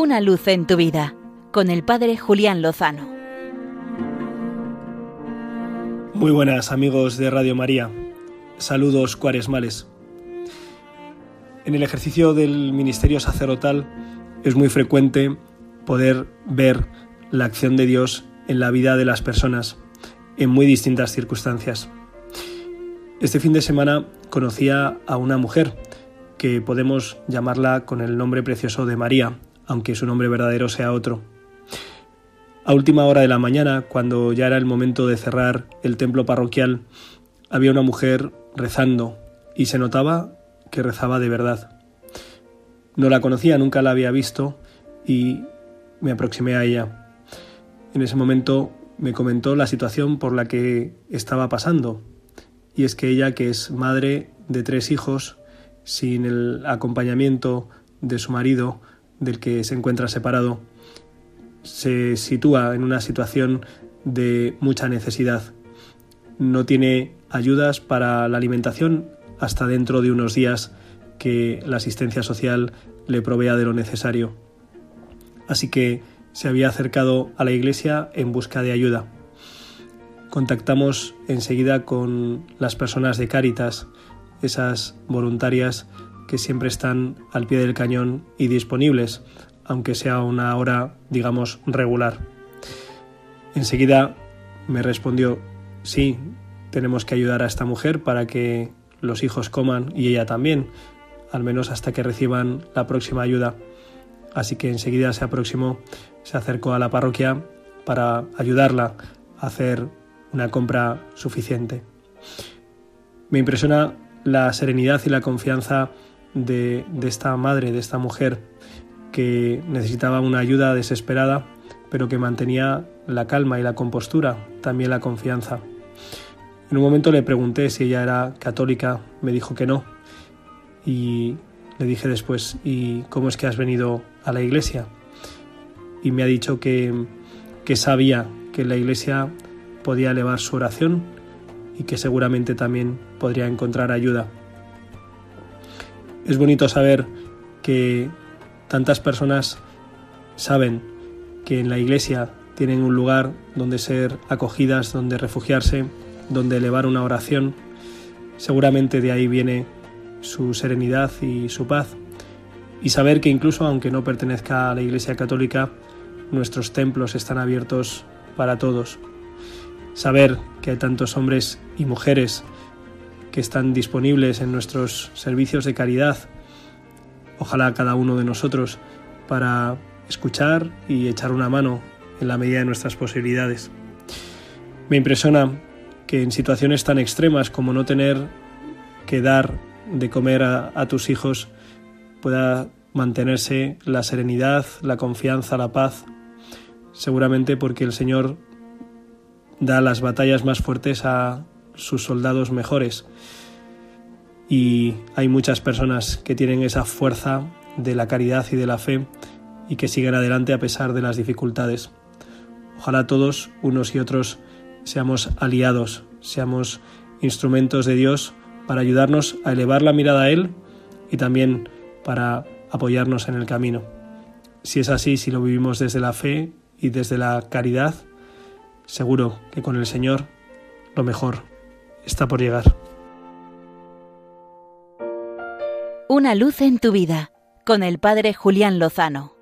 Una luz en tu vida con el Padre Julián Lozano. Muy buenas amigos de Radio María. Saludos cuaresmales. En el ejercicio del ministerio sacerdotal es muy frecuente poder ver la acción de Dios en la vida de las personas en muy distintas circunstancias. Este fin de semana conocía a una mujer que podemos llamarla con el nombre precioso de María, aunque su nombre verdadero sea otro. A última hora de la mañana, cuando ya era el momento de cerrar el templo parroquial, había una mujer rezando y se notaba que rezaba de verdad. No la conocía, nunca la había visto y me aproximé a ella. En ese momento me comentó la situación por la que estaba pasando y es que ella, que es madre de tres hijos, sin el acompañamiento de su marido, del que se encuentra separado, se sitúa en una situación de mucha necesidad. No tiene ayudas para la alimentación hasta dentro de unos días que la asistencia social le provea de lo necesario. Así que se había acercado a la iglesia en busca de ayuda. Contactamos enseguida con las personas de Cáritas, esas voluntarias que siempre están al pie del cañón y disponibles, aunque sea una hora, digamos, regular. Enseguida me respondió, sí, tenemos que ayudar a esta mujer para que los hijos coman y ella también, al menos hasta que reciban la próxima ayuda. Así que enseguida se aproximó, se acercó a la parroquia para ayudarla a hacer una compra suficiente. Me impresiona la serenidad y la confianza de, esta madre, de esta mujer, que necesitaba una ayuda desesperada, pero que mantenía la calma y la compostura, también la confianza. En un momento le pregunté si ella era católica, me dijo que no, y le dije después, ¿y cómo es que has venido a la iglesia? Y me ha dicho que, que sabía que la iglesia podía elevar su oración y que seguramente también podría encontrar ayuda. Es bonito saber que tantas personas saben que en la iglesia tienen un lugar donde ser acogidas, donde refugiarse, donde elevar una oración. Seguramente de ahí viene su serenidad y su paz. Y saber que incluso aunque no pertenezca a la Iglesia Católica, nuestros templos están abiertos para todos, saber que hay tantos hombres y mujeres que están disponibles en nuestros servicios de caridad, ojalá cada uno de nosotros, para escuchar y echar una mano en la medida de nuestras posibilidades. Me impresiona que en situaciones tan extremas como no tener que dar de comer a, a tus hijos pueda mantenerse la serenidad, la confianza, la paz, seguramente porque el Señor da las batallas más fuertes a sus soldados mejores. Y hay muchas personas que tienen esa fuerza de la caridad y de la fe y que siguen adelante a pesar de las dificultades. Ojalá todos, unos y otros, seamos aliados, seamos instrumentos de Dios para ayudarnos a elevar la mirada a Él y también para apoyarnos en el camino. Si es así, si lo vivimos desde la fe y desde la caridad, Seguro que con el Señor lo mejor está por llegar. Una luz en tu vida con el Padre Julián Lozano.